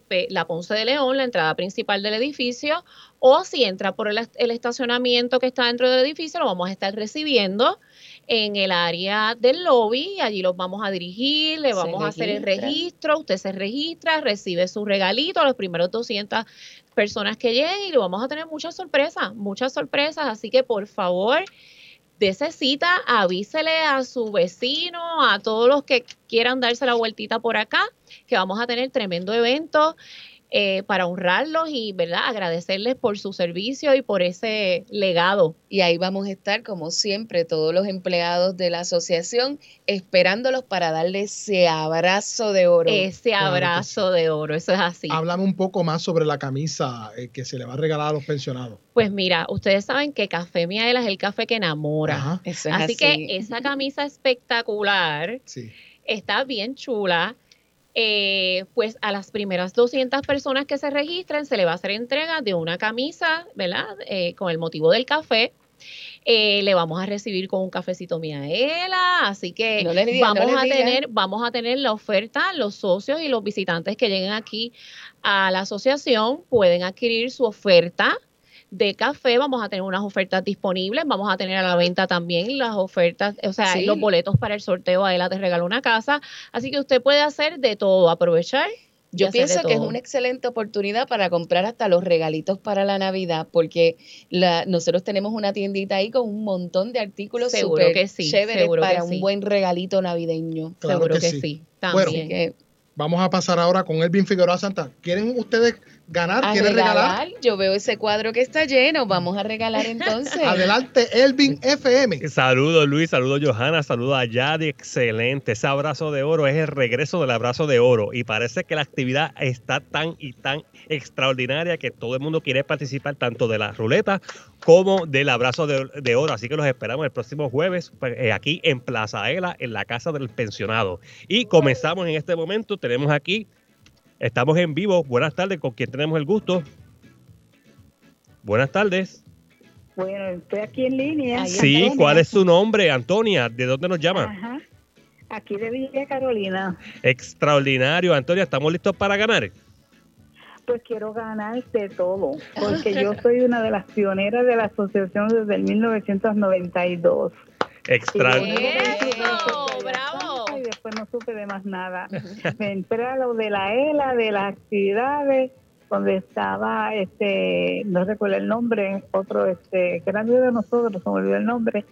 pe- la Ponce de León, la entrada principal del edificio, o si entra por el, el estacionamiento que está dentro del edificio, lo vamos a estar recibiendo en el área del lobby, allí los vamos a dirigir, le vamos a hacer el registro, usted se registra, recibe su regalito, los primeros 200 personas que lleguen y vamos a tener muchas sorpresas, muchas sorpresas, así que por favor, dese cita, avísele a su vecino, a todos los que quieran darse la vueltita por acá, que vamos a tener tremendo evento eh, para honrarlos y, ¿verdad?, agradecerles por su servicio y por ese legado. Y ahí vamos a estar, como siempre, todos los empleados de la asociación, esperándolos para darle ese abrazo de oro. Ese Claro abrazo de oro, eso es así. Háblame un poco más sobre la camisa eh, que se le va a regalar a los pensionados. Pues mira, ustedes saben que Café Miaela es el café que enamora. Ajá. Eso es Así así. que esa camisa espectacular Sí. está bien chula. Eh, pues a las primeras 200 personas que se registren se le va a hacer entrega de una camisa, ¿verdad? Eh, con el motivo del café. Eh, le vamos a recibir con un cafecito miaela, así que No diga, vamos a tener, vamos a tener la oferta, los socios y los visitantes que lleguen aquí a la asociación pueden adquirir su oferta de café, vamos a tener unas ofertas disponibles, vamos a tener a la venta también las ofertas, o sea, Sí. los boletos para el sorteo, Aela te regaló una casa, así que usted puede hacer de todo, aprovechar. Yo pienso que es una excelente oportunidad para comprar hasta los regalitos para la Navidad, porque la, nosotros tenemos una tiendita ahí con un montón de artículos Seguro súper que sí, chéveres seguro que para sí. un buen regalito navideño. Claro Seguro que que, sí. sí. Bueno, también. Que Vamos a pasar ahora con Elvin Figueroa Santa. ¿Quieren ustedes ganar? a ¿Quieren regalar? regalar, yo veo ese cuadro que está lleno, vamos a regalar entonces. Adelante, Elvin FM. Saludos Luis, saludos Johanna, saludos a Yadi, excelente. Ese abrazo de oro es el regreso del abrazo de oro y parece que la actividad está tan y tan extraordinaria que todo el mundo quiere participar tanto de la ruleta como del abrazo de, de oro. Así que los esperamos el próximo jueves pues, eh, aquí en Plaza Ela, en la casa del pensionado. Y comenzamos en este momento, tenemos aquí, estamos en vivo. Buenas tardes, con quien tenemos el gusto. Buenas tardes. Bueno, estoy aquí en línea. Sí, ¿cuál es su nombre, Antonia? ¿De dónde nos llama? Ajá. Aquí de Villa Carolina. Extraordinario, Antonia, ¿estamos listos para ganar? Pues quiero ganar de todo, porque yo soy una de las pioneras de la asociación desde el 1992. Extra. ¡Eso! ¡Bravo! Y después no supe de más nada. Me entré a lo de la ELA, de las actividades, donde estaba, este, no recuerdo el nombre, otro, este, que era amigo de nosotros, se me olvidó el nombre.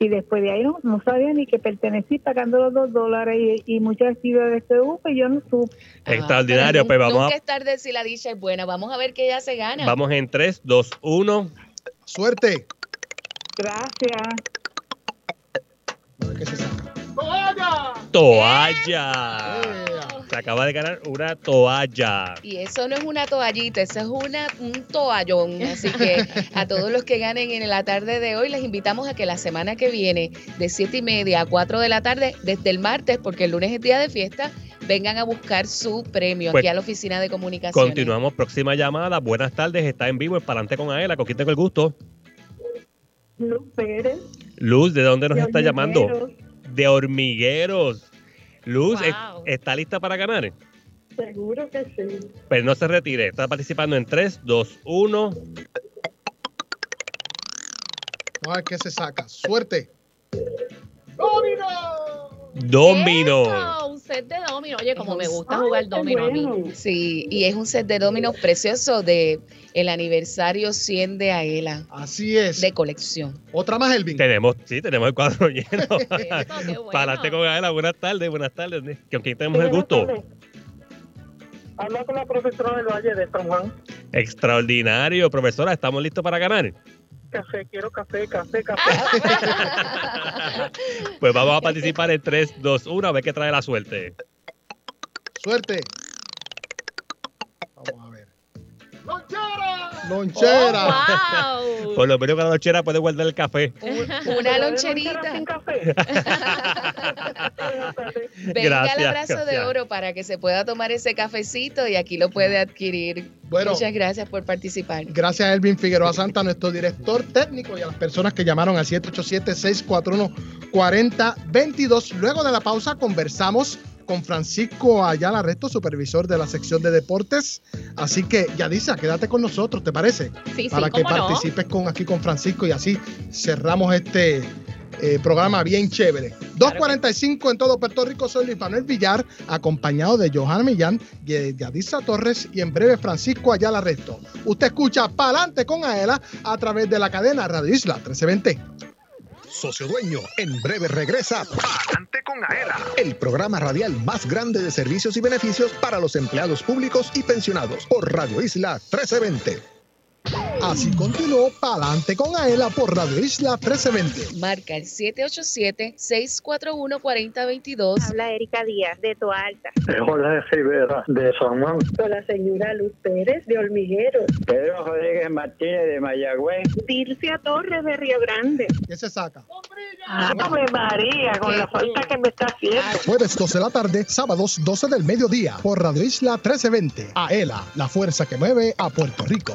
Y después de ahí no, no sabía ni que pertenecí pagando los dos dólares y, y muchas actividades que hubo, pues yo no supe. Extraordinario, pues vamos Nunca a, es tarde si la dicha es buena. Vamos a ver que ella se gana. vamos en 3, 2, 1. Suerte. Gracias. A ver qué se saca. Toalla. acaba de ganar una toalla. Y eso no es una toallita, eso es una, un toallón. Así que a todos los que ganen en la tarde de hoy, les invitamos a que la semana que viene, de 7 y media a 4 de la tarde, desde el martes, porque el lunes es día de fiesta, vengan a buscar su premio Pues, aquí a la oficina de comunicación. Continuamos, próxima llamada. Buenas tardes, está en vivo en Palante con Aela. ¿Con tengo el gusto? Luz Pérez. Luz, ¿de dónde nos está llamando? De Hormigueros. Luz, Wow. ¿es- ¿está lista para ganar? Seguro que sí. Pero no se retire, está participando en 3, 2, 1. Vamos a ver qué se saca. Suerte. Domino. Eso, un set de domino. Oye, como me gusta jugar domino a mí. Sí, y es un set de dominos precioso de el aniversario 100 de Aela. Así es. De colección. Otra más, Elvin. Tenemos, sí, tenemos el cuadro lleno. Palante con Aela, buenas tardes, buenas tardes. ¿Con quién tenemos el gusto? Habla con la profesora del Valle de San Juan. Extraordinario, profesora, ¿estamos listos para ganar? Café, quiero café, café, café. Pues vamos a participar en 3, 2, 1, a ver qué trae la suerte. Suerte. Vamos a ver. Lonchera. Oh, Por lo menos con la lonchera puede guardar el café. Una loncherita. Venga Gracias, al abrazo de oro para que se pueda tomar ese cafecito y aquí lo puede adquirir. Bueno. Muchas gracias por participar. Gracias a Elvin Figueroa Santa, nuestro director técnico, y a las personas que llamaron al 787-641-4022. Luego de la pausa conversamos con Francisco Ayala Resto, supervisor de la sección de deportes. Así que, Yadisa, quédate con nosotros, ¿te parece? Sí, sí, Para que cómo no. participes con, aquí con Francisco y así cerramos este eh, programa bien chévere. 2.45 en todo Puerto Rico, soy Luis Manuel Villar, acompañado de Johanna Millán, Yadisa Torres y en breve Francisco Ayala Resto. Usted escucha Pa'lante con Aela a través de la cadena Radio Isla 1320. Socio Dueño, en breve regresa Pa'lante con Aela, el programa radial más grande de servicios y beneficios para los empleados públicos y pensionados por Radio Isla 1320. Así continuó Pa'lante con Aela por Radio Isla 1320. Marca el 787-641-4022. Habla Erika Díaz de Toalta. Jorge Rivera de San Juan. Con la señora Luz Pérez de Hormigueros. Pedro Rodríguez Martínez de Mayagüez. Dilcia Torres de Río Grande. ¿Qué se saca? Ave María, con la falta que me está haciendo. Jueves 12 de la tarde, sábados 12 del mediodía por Radio Isla 1320. Aela, la fuerza que mueve a Puerto Rico.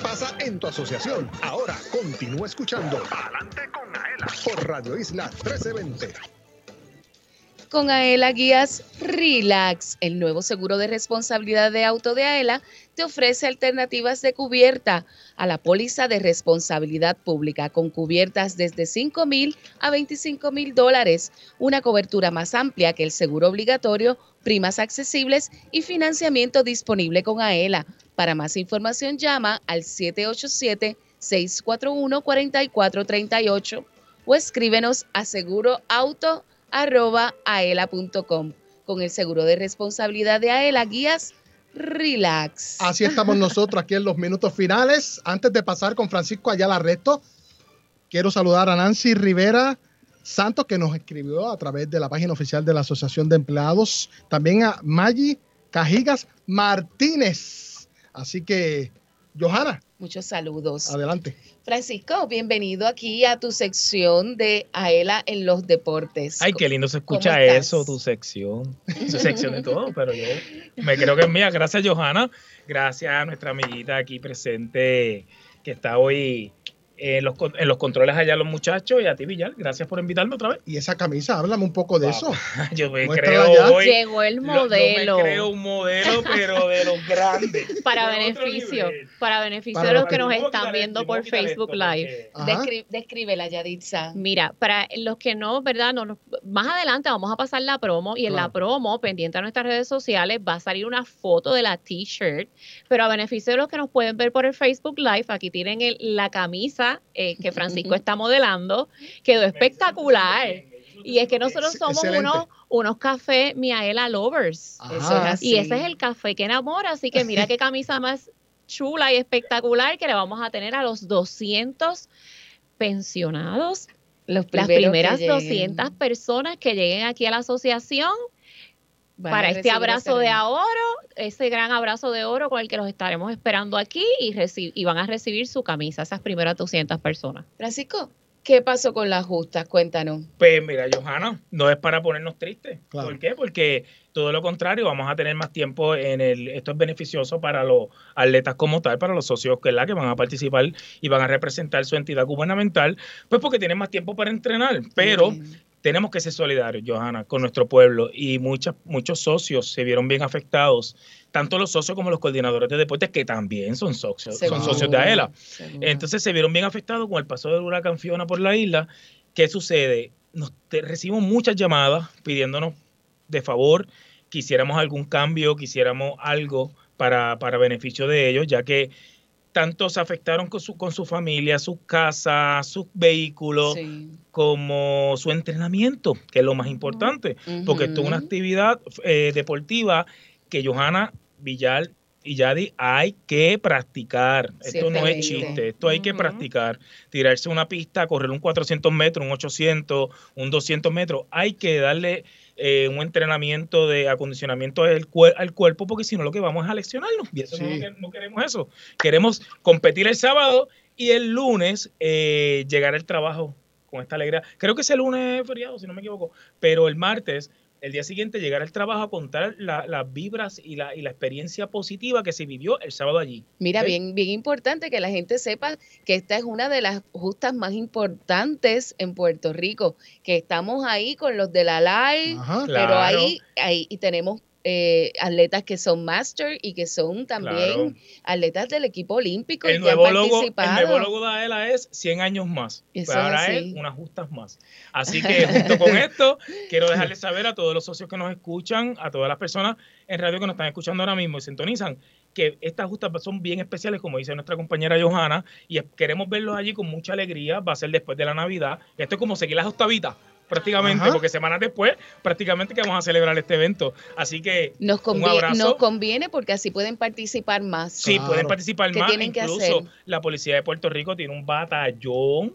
pasa en tu asociación. Ahora continúa escuchando Adelante con Aela por Radio Isla 1320. Con Aela Guías Relax, el nuevo seguro de responsabilidad de auto de AELA, te ofrece alternativas de cubierta a la póliza de responsabilidad pública con cubiertas desde 5 mil a 25 mil dólares, una cobertura más amplia que el seguro obligatorio, primas accesibles y financiamiento disponible con AELA. Para más información llama al 787-641-4438 o escríbenos a seguroauto.aela.com. Con el seguro de responsabilidad de AELA, guías Relax. Así estamos nosotros aquí en los minutos finales. Antes de pasar con Francisco Ayala Resto, quiero saludar a Nancy Rivera Santos, que nos escribió a través de la página oficial de la Asociación de Empleados. También a Maggie Cajigas Martínez. Así que, Johanna. Muchos saludos. Adelante. Francisco, bienvenido aquí a tu sección de Aela en los deportes. Ay, qué lindo se escucha eso, tu sección. Tu sección de todo, pero yo me creo que es mía. Gracias, Johanna. Gracias a nuestra amiguita aquí presente que está hoy en los, en los controles allá los muchachos y a ti, Villar. Gracias por invitarme otra vez. Y esa camisa, háblame un poco de eso. Yo me creo hoy. Llegó el lo- yo modelo. me creo un modelo, pero de los grandes. Para beneficio, para beneficio Para de los que nos ¿Cómo están quitar viendo por ¿Cómo quitar Facebook esto? Live. Descri- descríbela, Yaditza. Mira, para los que no, ¿verdad? No, nos- más adelante vamos a pasar la promo y en la promo, pendiente a nuestras redes sociales, va a salir una foto de la t-shirt, pero a beneficio de los que nos pueden ver por el Facebook Live, aquí tienen el- la camisa eh, que Francisco está modelando, quedó espectacular. Y es que nosotros somos excelente. unos, unos café Miaela lovers. Y ese es el café que enamora, así que mira qué camisa más chula y espectacular que le vamos a tener a los 200 pensionados. Los las primeras lleguen. 200 personas que lleguen aquí a la asociación Para este abrazo de oro, ese gran abrazo de oro con el que los estaremos esperando aquí y, y van a recibir su camisa, esas primeras 200 personas. Francisco, ¿qué pasó con las justas? Cuéntanos. Pues mira, Johanna, no es para ponernos tristes. Claro. ¿Por qué? Porque todo lo contrario, vamos a tener más tiempo en el. Esto es beneficioso para los atletas como tal, para los socios que, la que van a participar y van a representar su entidad gubernamental, pues porque tienen más tiempo para entrenar. Pero tenemos que ser solidarios, Johanna, con nuestro pueblo y muchas, muchos socios se vieron bien afectados, tanto los socios como los coordinadores de deportes, que también son socios, son socios de AELA. Entonces se vieron bien afectados con el paso del huracán Fiona por la isla. ¿Qué sucede? Nos te- recibimos muchas llamadas pidiéndonos de favor que hiciéramos algún cambio, que hiciéramos algo para, para beneficio de ellos, ya que tanto se afectaron con su, con su familia, sus casas, sus vehículos, como su entrenamiento, que es lo más importante, porque esto es una actividad eh, deportiva que Johanna Villar y Yadi hay que practicar. Esto no es chiste, esto hay que practicar. Tirarse una pista, correr un 400 metros, un 800, un 200 metros, hay que darle eh, un entrenamiento de acondicionamiento del cuer- al cuerpo, porque si no lo que vamos es a leccionarnos. Y eso no, Sí. no queremos eso. Queremos competir el sábado y el lunes eh, llegar al trabajo con esta alegría. Creo que ese lunes es feriado, si no me equivoco, pero el martes, el día siguiente, llegar al trabajo a contar la- las vibras y la, y la experiencia positiva que se vivió el sábado allí. Mira, bien, bien importante que la gente sepa que esta es una de las justas más importantes en Puerto Rico, que estamos ahí con los de la LAI, Ajá. pero Claro. ahí, ahí y tenemos eh, atletas que son master y que son también Claro. atletas del equipo olímpico y El han nuevo, logo, el nuevo logo de AELA es 100 años más. Eso Pues ahora es unas justas más. Así que junto con esto, quiero dejarles saber a todos los socios que nos escuchan, a todas las personas en radio que nos están escuchando ahora mismo y sintonizan, que estas justas son bien especiales, como dice nuestra compañera Johanna, y queremos verlos allí con mucha alegría. Va a ser después de la Navidad. Esto es como seguir las octavitas prácticamente, Ajá. porque semanas después, prácticamente que vamos a celebrar este evento. Así que Nos un conviene, abrazo. nos conviene porque así pueden participar más. Sí, pueden participar ¿Qué más. tienen que Incluso hacer? la policía de Puerto Rico tiene un batallón.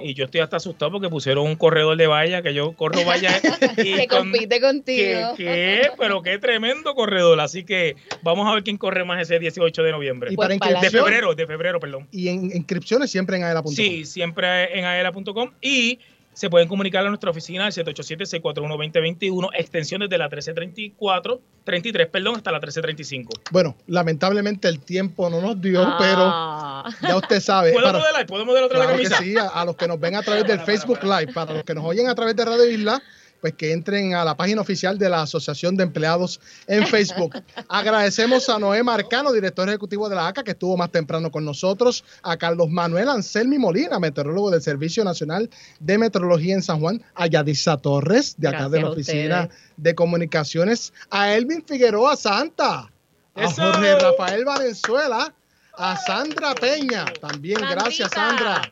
Y yo estoy hasta asustado porque pusieron un corredor de valla, que yo corro valla. y que con- compite contigo. que- que- pero qué tremendo corredor. Así que vamos a ver quién corre más ese 18 de noviembre. Y para de inscripción- febrero, de febrero, perdón. Y en inscripciones siempre en aela.com. Sí, siempre en aela.com y se pueden comunicar a nuestra oficina al 787-641-2021, extensión desde la 1334, 33, perdón, hasta la 1335. Bueno, lamentablemente el tiempo no nos dio, Ah. pero ya usted sabe. ¿Puedo modelar? ¿Puedo modelar otra Claro vez que la camisa? sí, a, a los que nos ven a través del Facebook Live, para los que nos oyen a través de Radio Isla, pues que entren a la página oficial de la Asociación de Empleados en Facebook. Agradecemos a Noé Marcano, director ejecutivo de la ACA, que estuvo más temprano con nosotros, a Carlos Manuel Anselmi Molina, meteorólogo del Servicio Nacional de Meteorología en San Juan, a Yadisa Torres, de acá de la Oficina de Comunicaciones, a Elvin Figueroa Santa, a. Jorge Rafael Valenzuela, a Sandra Peña, también gracias Sandra,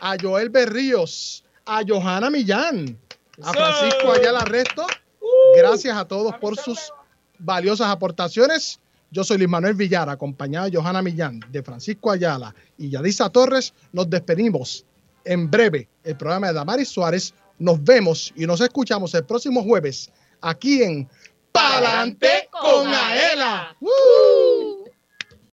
a Joel Berríos, a Johanna Millán, a. Francisco Ayala Resto. Gracias a todos por sus valiosas aportaciones. Yo soy Luis Manuel Villar, acompañado de Johanna Millán, de Francisco Ayala y Yadisa Torres. Nos despedimos en breve. El programa de Damaris Suárez. Nos vemos y nos escuchamos el próximo jueves aquí en Palante con Aela. ¡Woo!